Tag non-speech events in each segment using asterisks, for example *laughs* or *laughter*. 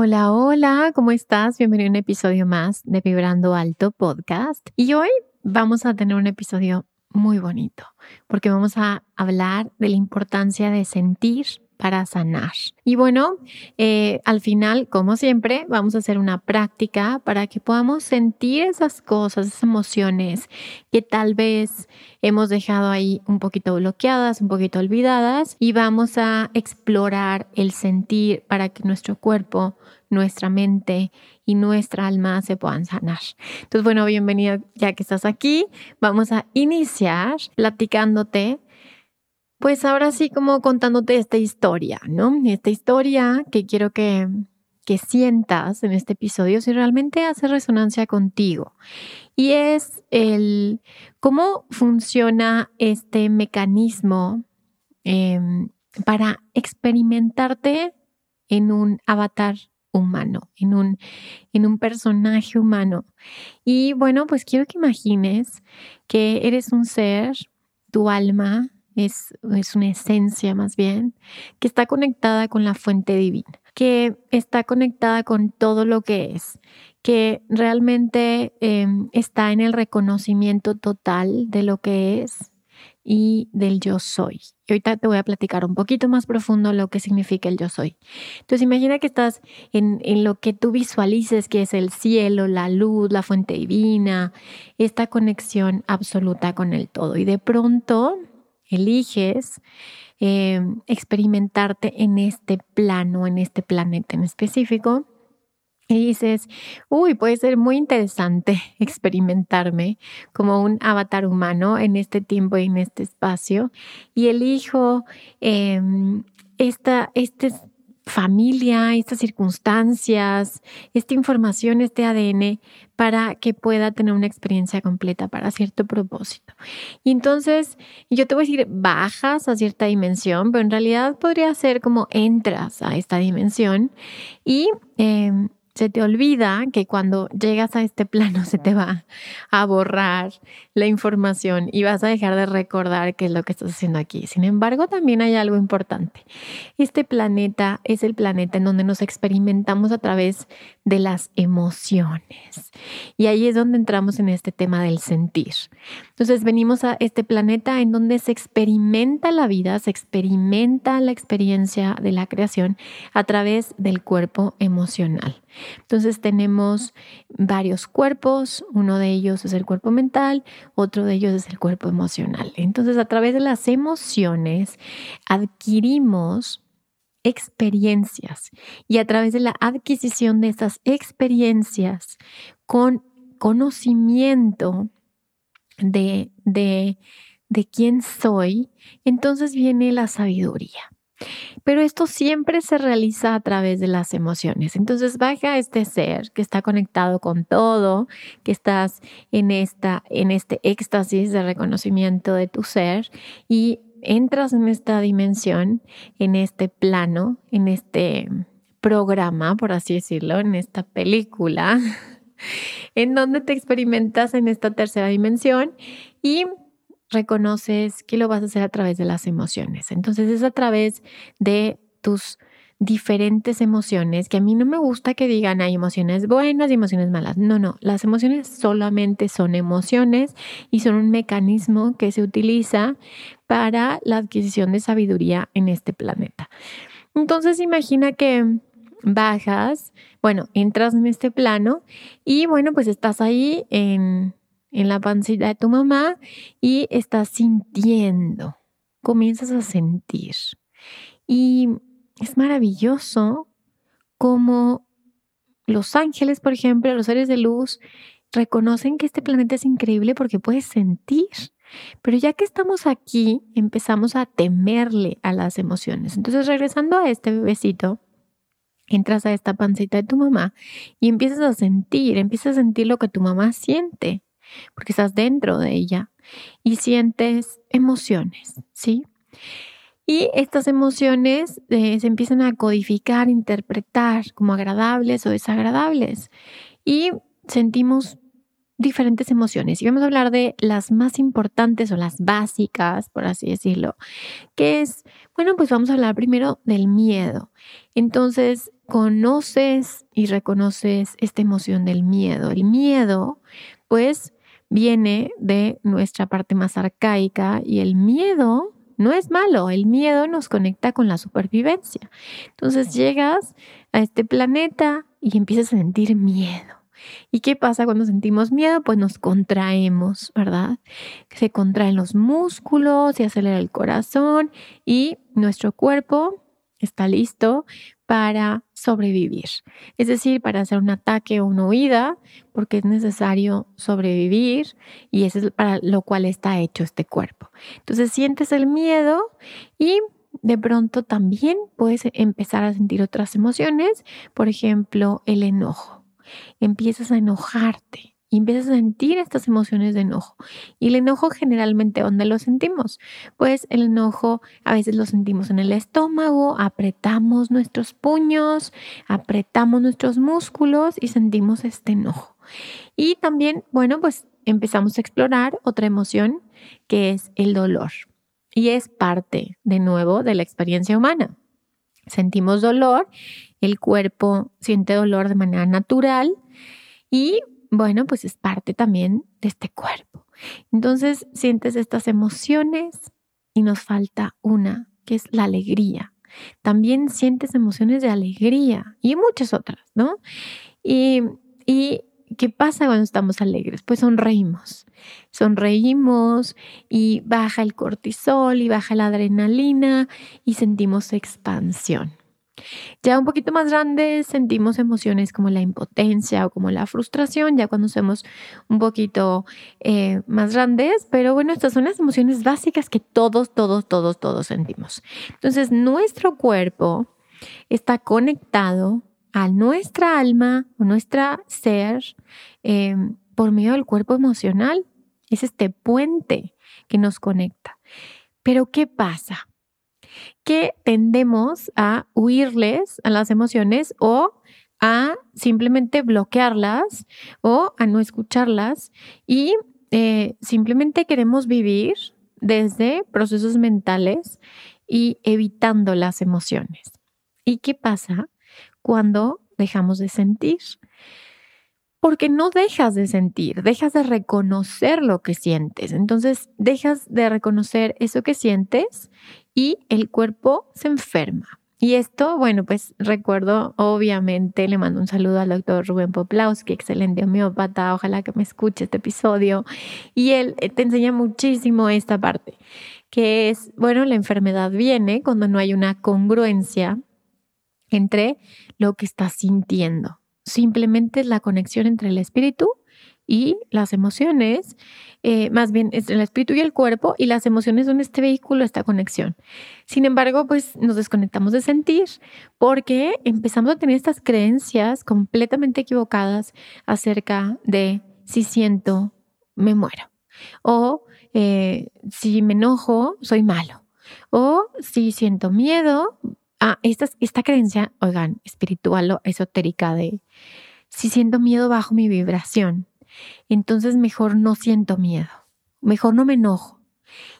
Hola, hola, ¿cómo estás? Bienvenido a un episodio más de Vibrando Alto Podcast. Y hoy vamos a tener un episodio muy bonito porque vamos a hablar de la importancia de sentir para sanar. Y bueno, eh, al final, como siempre, vamos a hacer una práctica para que podamos sentir esas cosas, esas emociones que tal vez hemos dejado ahí un poquito bloqueadas, un poquito olvidadas, y vamos a explorar el sentir para que nuestro cuerpo, nuestra mente y nuestra alma se puedan sanar. Entonces, bueno, bienvenido ya que estás aquí. Vamos a iniciar platicándote pues ahora sí como contándote esta historia, ¿no? Esta historia que quiero que, que sientas en este episodio si realmente hace resonancia contigo. Y es el cómo funciona este mecanismo em, para experimentarte en un avatar humano, en un, en un personaje humano. Y bueno, pues quiero que imagines que eres un ser, tu alma es, una esencia más bien, que está conectada con la fuente divina, que está conectada con todo lo que es, que realmente em, está en el reconocimiento total de lo que es y del yo soy. Y ahorita te voy a platicar un poquito más profundo lo que significa el yo soy. Entonces imagina que estás en, en, lo que tú visualices, que es el cielo, la luz, la fuente divina, esta conexión absoluta con el todo. Y de pronto eliges eh, experimentarte en este plano, en este planeta en específico, y dices, uy, puede ser muy interesante *laughs* experimentarme como un avatar humano en este tiempo y en este espacio, y elijo eh, esta, este familia, estas circunstancias, esta información, este ADN, para que pueda tener una experiencia completa para cierto propósito. Y entonces, yo te voy a decir, bajas a cierta dimensión, pero en realidad podría ser como entras a esta dimensión y em, se te olvida que cuando llegas a este plano se te va a borrar la información y vas a dejar de recordar qué es lo que estás haciendo aquí. Sin embargo, también hay algo importante. Este planeta es el planeta en donde nos experimentamos a través de las emociones. Y ahí es donde entramos en este tema del sentir. Entonces venimos a este planeta en donde se experimenta la vida, se experimenta la experiencia de la creación a través del cuerpo emocional. Entonces tenemos varios cuerpos, uno de ellos es el cuerpo mental, otro de ellos es el cuerpo emocional. Entonces a través de las emociones adquirimos experiencias y a través de la adquisición de estas experiencias con conocimiento de, de, de quién soy, entonces viene la sabiduría. Pero esto siempre se realiza a través de las emociones. Entonces baja este ser que está conectado con todo, que estás en, esta, en este éxtasis de reconocimiento de tu ser y entras en esta dimensión, en este plano, en este programa, por así decirlo, en esta película, en donde te experimentas en esta tercera dimensión y reconoces que lo vas a hacer a través de las emociones. Entonces es a través de tus diferentes emociones, que a mí no me gusta que digan hay emociones buenas y emociones malas. No, no, las emociones solamente son emociones y son un mecanismo que se utiliza para la adquisición de sabiduría en este planeta. Entonces imagina que bajas, bueno, entras en este plano y bueno, pues estás ahí en en la pancita de tu mamá y estás sintiendo, comienzas a sentir. Y es maravilloso como los ángeles, por ejemplo, los seres de luz, reconocen que este planeta es increíble porque puedes sentir. Pero ya que estamos aquí, empezamos a temerle a las emociones. Entonces, regresando a este bebecito, entras a esta pancita de tu mamá y empiezas a sentir, empiezas a sentir lo que tu mamá siente, porque estás dentro de ella y sientes emociones, ¿sí? Y estas emociones eh, se empiezan a codificar, interpretar como agradables o desagradables. Y sentimos diferentes emociones. Y vamos a hablar de las más importantes o las básicas, por así decirlo, que es, bueno, pues vamos a hablar primero del miedo. Entonces, conoces y reconoces esta emoción del miedo. El miedo, pues, viene de nuestra parte más arcaica y el miedo no es malo, el miedo nos conecta con la supervivencia. Entonces llegas a este planeta y empiezas a sentir miedo. ¿Y qué pasa cuando sentimos miedo? Pues nos contraemos, ¿verdad? Se contraen los músculos, se acelera el corazón y nuestro cuerpo está listo para sobrevivir. Es decir, para hacer un ataque o una huida, porque es necesario sobrevivir y eso es para lo cual está hecho este cuerpo. Entonces sientes el miedo y de pronto también puedes empezar a sentir otras emociones, por ejemplo, el enojo. Empiezas a enojarte y empiezas a sentir estas emociones de enojo. Y el enojo generalmente, ¿dónde lo sentimos? Pues el enojo a veces lo sentimos en el estómago, apretamos nuestros puños, apretamos nuestros músculos y sentimos este enojo. Y también, bueno, pues empezamos a explorar otra emoción que es el dolor. Y es parte, de nuevo, de la experiencia humana. Sentimos dolor, el cuerpo siente dolor de manera natural y bueno, pues es parte también de este cuerpo. Entonces sientes estas emociones y nos falta una, que es la alegría. También sientes emociones de alegría y muchas otras, ¿no? Y, ¿qué pasa cuando estamos alegres? Pues sonreímos. Sonreímos y baja el cortisol y baja la adrenalina y sentimos expansión. Ya un poquito más grandes sentimos emociones como la impotencia o como la frustración, ya cuando somos un poquito eh, más grandes, pero bueno, estas son las emociones básicas que todos, todos, todos, todos sentimos. Entonces, nuestro cuerpo está conectado a nuestra alma o nuestra ser eh, por medio del cuerpo emocional. Es este puente que nos conecta. Pero ¿qué pasa? Que tendemos a huirles a las emociones o a simplemente bloquearlas o a no escucharlas y eh, simplemente queremos vivir desde procesos mentales y evitando las emociones. ¿Y qué pasa cuando dejamos de sentir? Porque no dejas de sentir, dejas de reconocer lo que sientes. Entonces, dejas de reconocer eso que sientes y el cuerpo se enferma. Y esto, bueno, pues recuerdo, obviamente, le mando un saludo al doctor Rubén Poplawski, excelente homeópata, ojalá que me escuche este episodio. Y él eh, te enseña muchísimo esta parte, que es, bueno, la enfermedad viene cuando no hay una congruencia entre lo que estás sintiendo. Simplemente es la conexión entre el espíritu y las emociones, eh, más bien es el espíritu y el cuerpo, y las emociones son este vehículo, esta conexión. Sin embargo, pues nos desconectamos de sentir porque empezamos a tener estas creencias completamente equivocadas acerca de si siento, me muero. O eh, si me enojo, soy malo. O si siento miedo, ah, esta, esta creencia, oigan, espiritual o esotérica de si siento miedo bajo mi vibración entonces mejor no siento miedo, mejor no me enojo.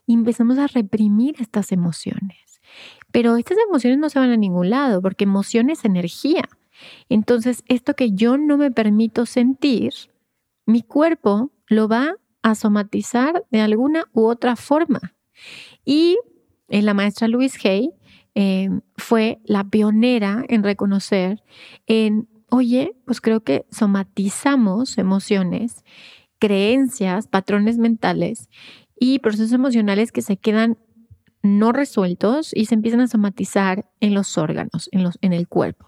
Y empezamos a reprimir estas emociones. Pero estas emociones no se van a ningún lado porque emoción es energía. Entonces, esto que yo no me permito sentir, mi cuerpo lo va a somatizar de alguna u otra forma. Y en la maestra Louise Hay eh, fue la pionera en reconocer en oye, pues creo que somatizamos emociones creencias, patrones mentales y procesos emocionales que se quedan no resueltos y se empiezan a somatizar en los órganos, en, los, en el cuerpo.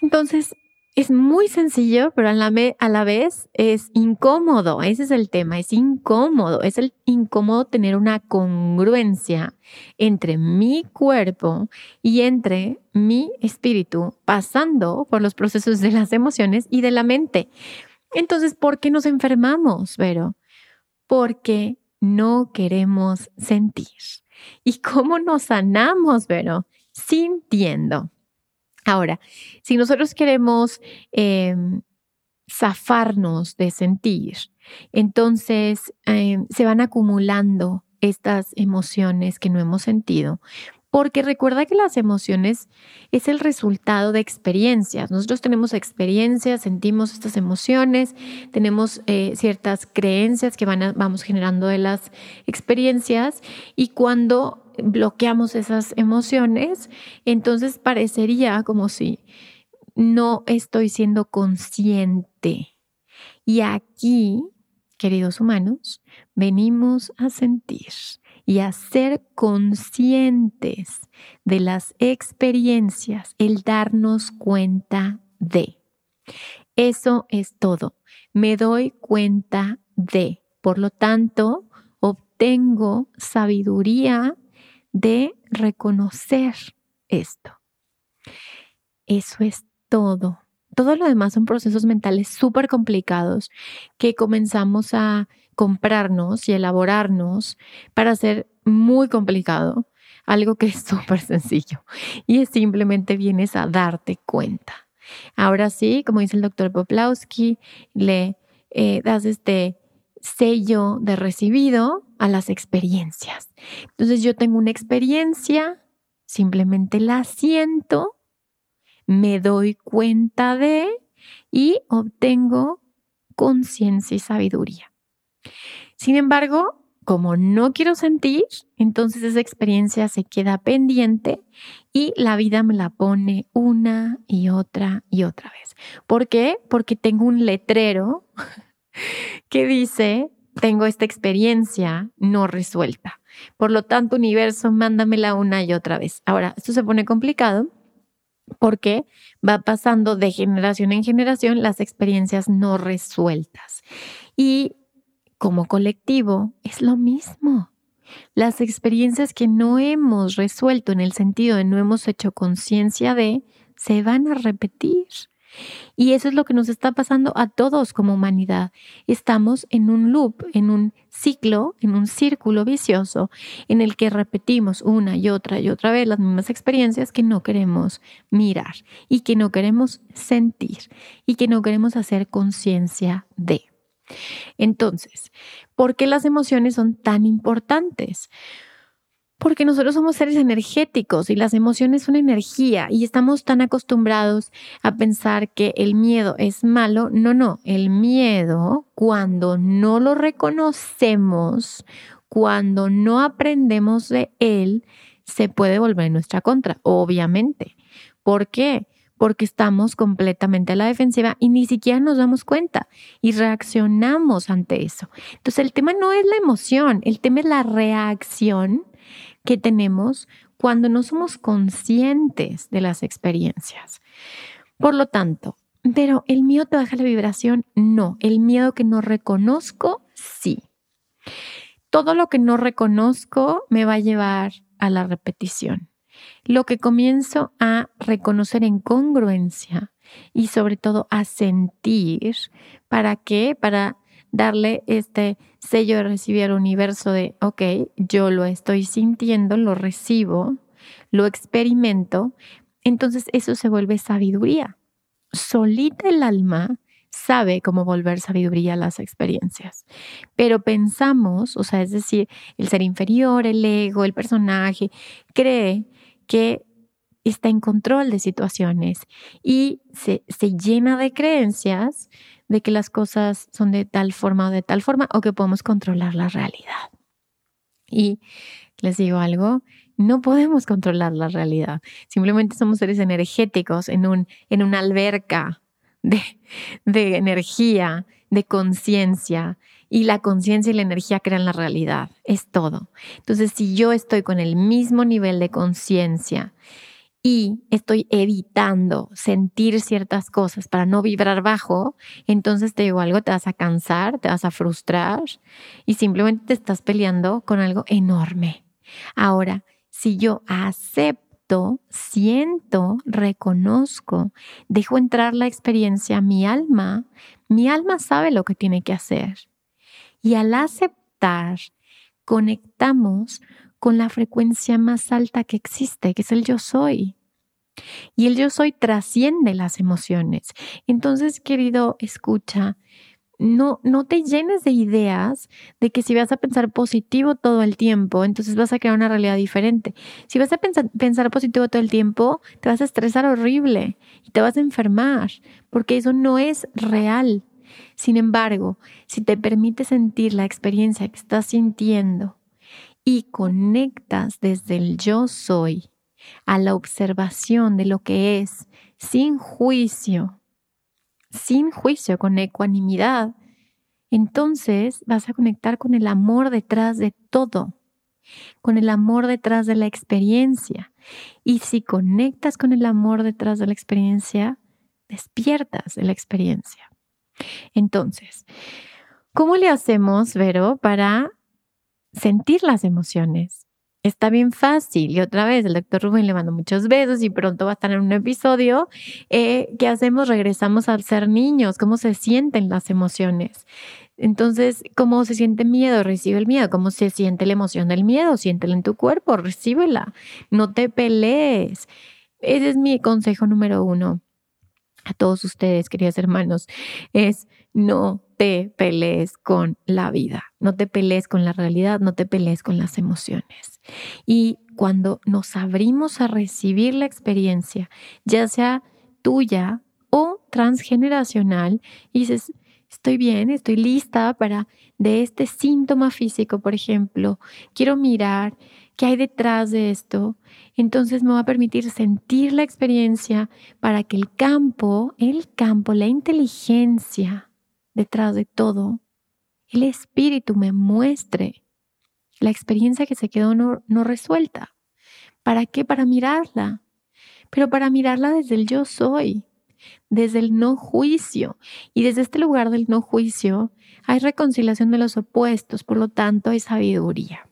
Entonces, es muy sencillo, pero a la, vez es incómodo. Ese es el tema, es incómodo. Es el incómodo tener una congruencia entre mi cuerpo y entre mi espíritu, pasando por los procesos de las emociones y de la mente. Entonces, ¿por qué nos enfermamos, Vero? Porque no queremos sentir. ¿Y cómo nos sanamos, Vero? Sintiendo. Ahora, si nosotros queremos em, zafarnos de sentir, entonces em, se van acumulando estas emociones que no hemos sentido. Porque recuerda que las emociones es el resultado de experiencias. Nosotros tenemos experiencias, sentimos estas emociones, tenemos eh, ciertas creencias que vamos generando de las experiencias y cuando bloqueamos esas emociones, entonces parecería como si no estoy siendo consciente. Y aquí, queridos humanos, venimos a sentir y a ser conscientes de las experiencias, el darnos cuenta de. Eso es todo. Me doy cuenta de. Por lo tanto, obtengo sabiduría de reconocer esto. Eso es todo. Todo lo demás son procesos mentales súper complicados que comenzamos a comprarnos y elaborarnos para hacer muy complicado algo que es *laughs* súper sencillo y simplemente vienes a darte cuenta. Ahora sí, como dice el doctor Poplawski, le eh, das este sello de recibido a las experiencias. Entonces yo tengo una experiencia, simplemente la siento, me doy cuenta de y obtengo conciencia y sabiduría. Sin embargo, como no quiero sentir, entonces esa experiencia se queda pendiente y la vida me la pone una y otra y otra vez. ¿Por qué? Porque tengo un letrero que dice, tengo esta experiencia no resuelta. Por lo tanto, universo, mándamela una y otra vez. Ahora, esto se pone complicado porque va pasando de generación en generación las experiencias no resueltas. Y como colectivo es lo mismo. Las experiencias que no hemos resuelto en el sentido de no hemos hecho conciencia de, se van a repetir. Y eso es lo que nos está pasando a todos como humanidad. Estamos en un loop, en un ciclo, en un círculo vicioso en el que repetimos una y otra y otra vez las mismas experiencias que no queremos mirar y que no queremos sentir y que no queremos hacer conciencia de. Entonces, ¿por qué las emociones son tan importantes? Porque nosotros somos seres energéticos y las emociones son energía y estamos tan acostumbrados a pensar que el miedo es malo. No, no, el miedo cuando no lo reconocemos, cuando no aprendemos de él, se puede volver en nuestra contra, obviamente. ¿Por qué? Porque estamos completamente a la defensiva y ni siquiera nos damos cuenta y reaccionamos ante eso. Entonces el tema no es la emoción, el tema es la reacción que tenemos cuando no somos conscientes de las experiencias. Por lo tanto, pero el miedo te baja la vibración, no. El miedo que no reconozco, sí. Todo lo que no reconozco me va a llevar a la repetición. Lo que comienzo a reconocer en congruencia y sobre todo a sentir, ¿para qué? Para darle este sello de recibir al universo de, ok, yo lo estoy sintiendo, lo recibo, lo experimento, entonces eso se vuelve sabiduría. solita el alma sabe cómo volver sabiduría a las experiencias. Pero pensamos, o sea, es decir, el ser inferior, el ego, el personaje, cree que está en control de situaciones y se, llena de creencias de que las cosas son de tal forma o de tal forma o que podemos controlar la realidad. Y les digo algo, no podemos controlar la realidad. Simplemente somos seres energéticos en, un, en una alberca de, de energía, de conciencia. Y la conciencia y la energía crean la realidad. Es todo. Entonces, si yo estoy con el mismo nivel de conciencia y estoy evitando sentir ciertas cosas para no vibrar bajo, entonces te digo algo, te vas a cansar, te vas a frustrar y simplemente te estás peleando con algo enorme. Ahora, si yo acepto, siento, reconozco, dejo entrar la experiencia a mi alma, mi alma sabe lo que tiene que hacer. Y al aceptar, conectamos con la frecuencia más alta que existe, que es el yo soy. Y el yo soy trasciende las emociones. Entonces, querido, escucha, no, no te llenes de ideas de que si vas a pensar positivo todo el tiempo, entonces vas a crear una realidad diferente. Si vas a pensar, pensar positivo todo el tiempo, te vas a estresar horrible y te vas a enfermar, porque eso no es real. Sin embargo, si te permite sentir la experiencia que estás sintiendo y conectas desde el yo soy, a la observación de lo que es sin juicio, sin juicio, con ecuanimidad, entonces vas a conectar con el amor detrás de todo, con el amor detrás de la experiencia. Y si conectas con el amor detrás de la experiencia, despiertas de la experiencia. Entonces, ¿cómo le hacemos, Vero, para sentir las emociones? Está bien fácil. Y otra vez, el doctor Rubén le mando muchos besos y pronto va a estar en un episodio. Eh, ¿Qué hacemos? Regresamos a ser niños. ¿Cómo se sienten las emociones? Entonces, ¿cómo se siente miedo? Recibe el miedo. ¿Cómo se siente la emoción del miedo? Siéntela en tu cuerpo, recíbela. No te pelees. Ese es mi consejo número uno a todos ustedes, queridos hermanos, es no te pelees con la vida, no te pelees con la realidad, no te pelees con las emociones. Y cuando nos abrimos a recibir la experiencia, ya sea tuya o transgeneracional, dices, estoy bien, estoy lista para de este síntoma físico, por ejemplo, quiero mirar qué hay detrás de esto, entonces me va a permitir sentir la experiencia para que el campo, el campo, la inteligencia detrás de todo, el espíritu me muestre la experiencia que se quedó no, no resuelta. ¿Para qué? Para mirarla, pero para mirarla desde el yo soy, desde el no juicio. Y desde este lugar del no juicio hay reconciliación de los opuestos, por lo tanto hay sabiduría.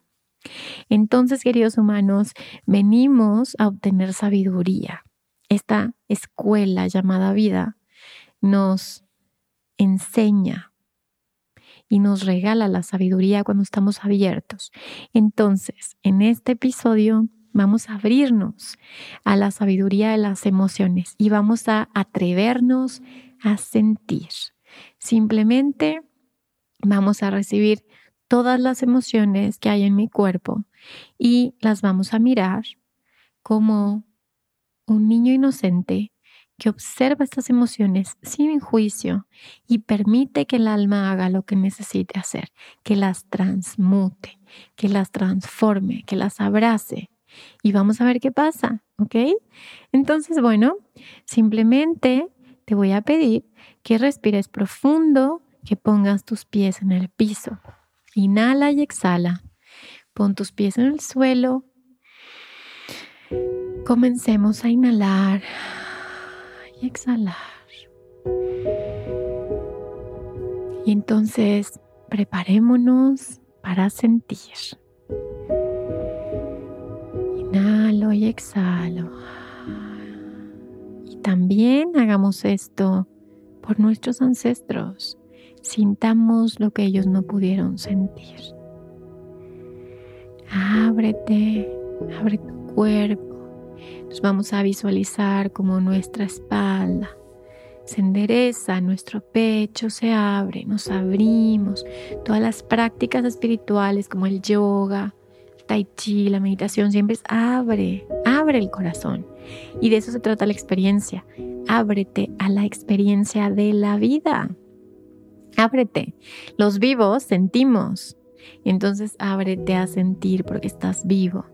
Entonces, queridos humanos, venimos a obtener sabiduría. Esta escuela llamada vida nos enseña y nos regala la sabiduría cuando estamos abiertos. Entonces, en este episodio vamos a abrirnos a la sabiduría de las emociones y vamos a atrevernos a sentir. Simplemente vamos a recibir todas las emociones que hay en mi cuerpo y las vamos a mirar como un niño inocente que observa estas emociones sin juicio y permite que el alma haga lo que necesite hacer, que las transmute, que las transforme, que las abrace. Y vamos a ver qué pasa, ¿ok? Entonces, bueno, simplemente te voy a pedir que respires profundo, que pongas tus pies en el piso. Inhala y exhala. Pon tus pies en el suelo. Comencemos a inhalar exhalar. Y entonces preparémonos para sentir. Inhalo y exhalo. Y también hagamos esto por nuestros ancestros sintamos lo que ellos no pudieron sentir. Ábrete, abre tu cuerpo. Nos vamos a visualizar como nuestra espalda se endereza, nuestro pecho se abre, nos abrimos. Todas las prácticas espirituales como el yoga, el tai chi, la meditación, siempre es abre, abre el corazón. Y de eso se trata la experiencia. Ábrete a la experiencia de la vida. Ábrete. Los vivos sentimos. Entonces ábrete a sentir porque estás vivo.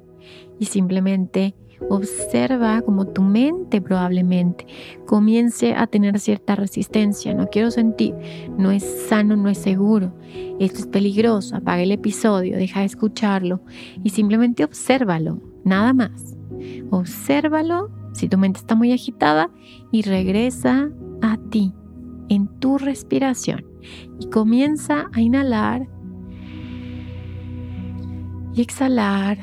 Y simplemente Observa como tu mente probablemente comience a tener cierta resistencia. No quiero sentir, no es sano, no es seguro. Esto es peligroso. Apaga el episodio, deja de escucharlo y simplemente obsérvalo, nada más. Obsérvalo si tu mente está muy agitada y regresa a ti en tu respiración y comienza a inhalar y exhalar.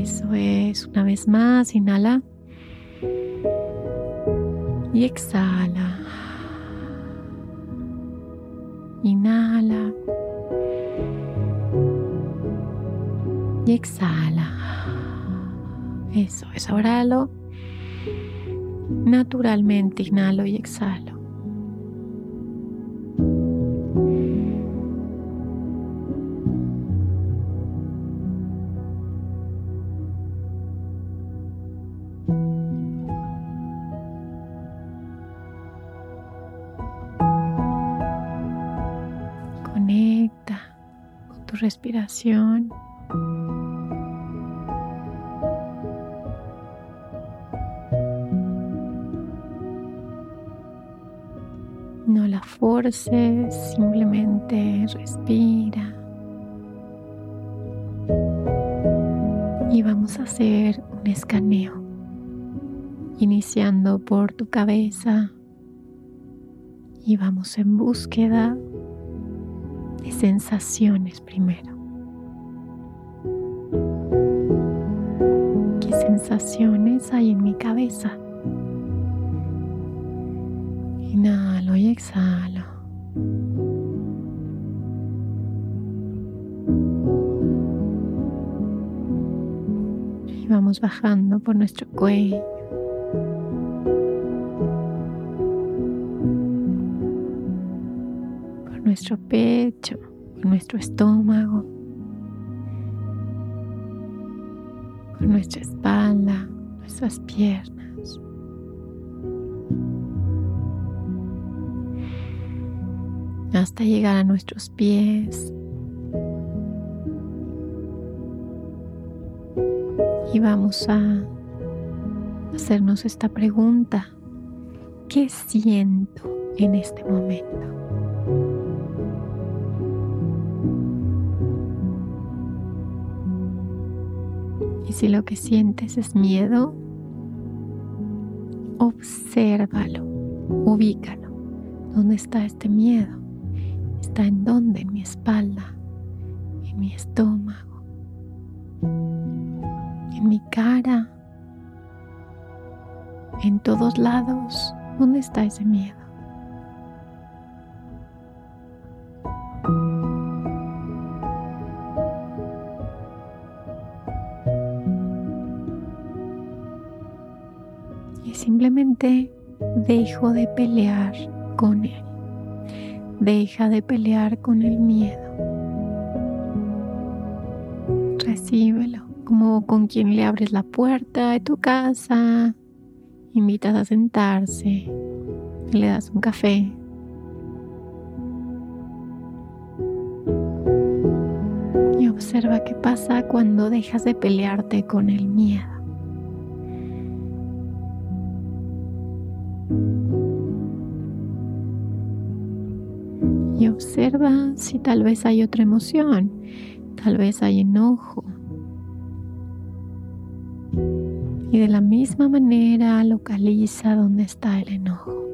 Eso es, una vez más, inhala y exhala. Inhala y exhala. Eso es, ahora lo naturalmente, inhalo y exhalo. No la forces, simplemente respira. Y vamos a hacer un escaneo, iniciando por tu cabeza y vamos en búsqueda de sensaciones primero. Sensaciones hay en mi cabeza? Inhalo y exhalo. Y vamos bajando por nuestro cuello. nuestro pecho, por nuestro estómago, nuestra espalda, nuestras piernas. hasta llegar a nuestros pies. Y vamos a hacernos esta pregunta. ¿Qué siento en este momento? Y si lo que sientes es miedo, obsérvalo, ubícalo. ¿Dónde está este miedo? ¿Está en dónde? En mi espalda, en mi estómago, en mi cara, en todos lados. ¿Dónde está ese miedo? Simplemente dejo de pelear con él. Deja de pelear con el miedo. Recíbelo como con quien le abres la puerta de tu casa, invitas a sentarse, le das un café. Y observa qué pasa cuando dejas de pelearte con el miedo. Observa si tal vez hay otra emoción, tal vez hay enojo. Y de la misma manera localiza dónde está el enojo.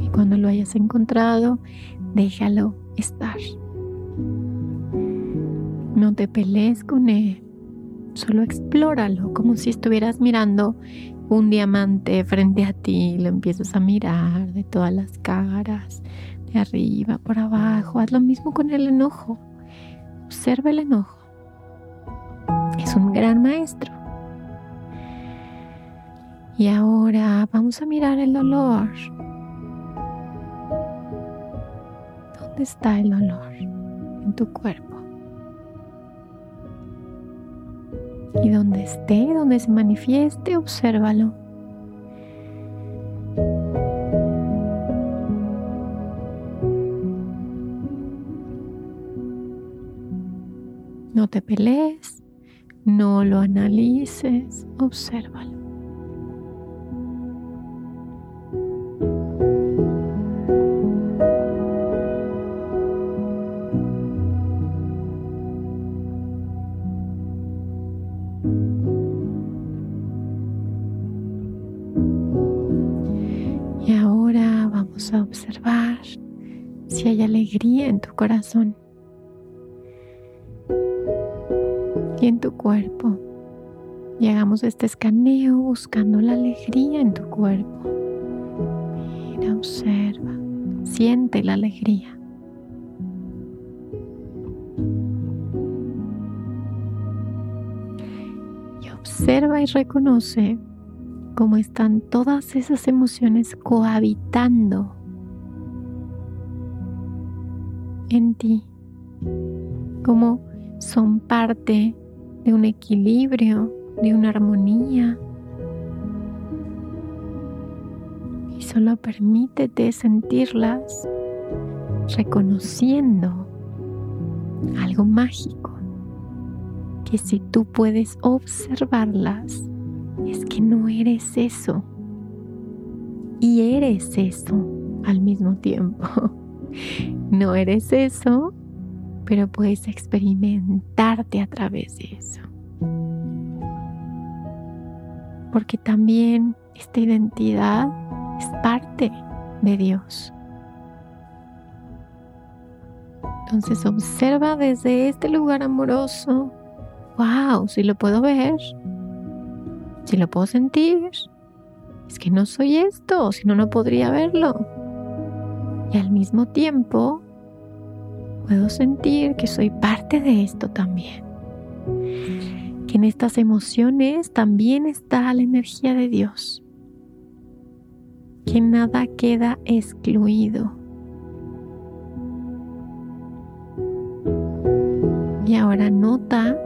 Y cuando lo hayas encontrado, déjalo estar. No te pelees con él, solo explóralo como si estuvieras mirando un diamante frente a ti lo empiezas a mirar de todas las caras, de arriba, por abajo. Haz lo mismo con el enojo. Observa el enojo. Es un gran maestro. Y ahora vamos a mirar el dolor. ¿Dónde está el dolor en tu cuerpo? Y donde esté, donde se manifieste, obsérvalo. No te pelees, no lo analices, obsérvalo. Corazón y en tu cuerpo. Y hagamos este escaneo buscando la alegría en tu cuerpo. Mira, observa, siente la alegría. Y observa y reconoce cómo están todas esas emociones cohabitando en ti, cómo son parte de un equilibrio, de una armonía. Y solo permítete sentirlas reconociendo algo mágico, que si tú puedes observarlas, es que no eres eso. Y eres eso al mismo tiempo. *laughs* No eres eso, pero puedes experimentarte a través de eso. Porque también esta identidad es parte de Dios. Entonces observa desde este lugar amoroso. Wow, si lo puedo ver, si lo puedo sentir, es que no soy esto, si no, no podría verlo. Y al mismo tiempo, puedo sentir que soy parte de esto también. Que en estas emociones también está la energía de Dios. Que nada queda excluido. Y ahora nota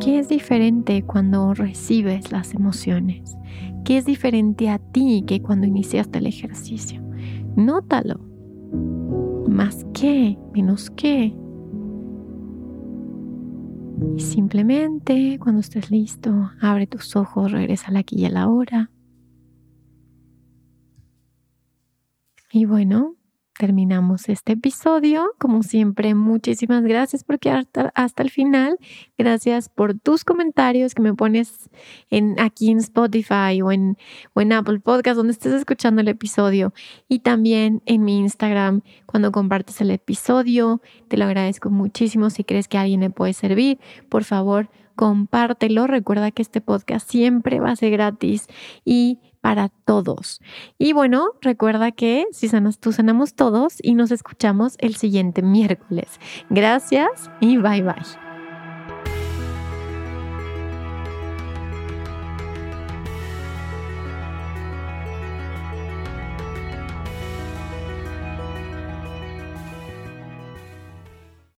¿Qué es diferente cuando recibes las emociones? ¿Qué es diferente a ti que cuando iniciaste el ejercicio? Nótalo. Más qué, menos qué. Y simplemente cuando estés listo, abre tus ojos, regresa al aquí y a la hora. Y bueno, terminamos este episodio. Como siempre, muchísimas gracias por quedarte hasta el final. Gracias por tus comentarios que me pones en, aquí en Spotify o en, o en Apple Podcast, donde estés escuchando el episodio. Y también en mi Instagram, cuando compartes el episodio. Te lo agradezco muchísimo. Si crees que alguien le puede servir, por favor, compártelo. Recuerda que este podcast siempre va a ser gratis y para todos. Y bueno, recuerda que si sanas tú, sanamos todos y nos escuchamos el siguiente miércoles. Gracias y bye bye.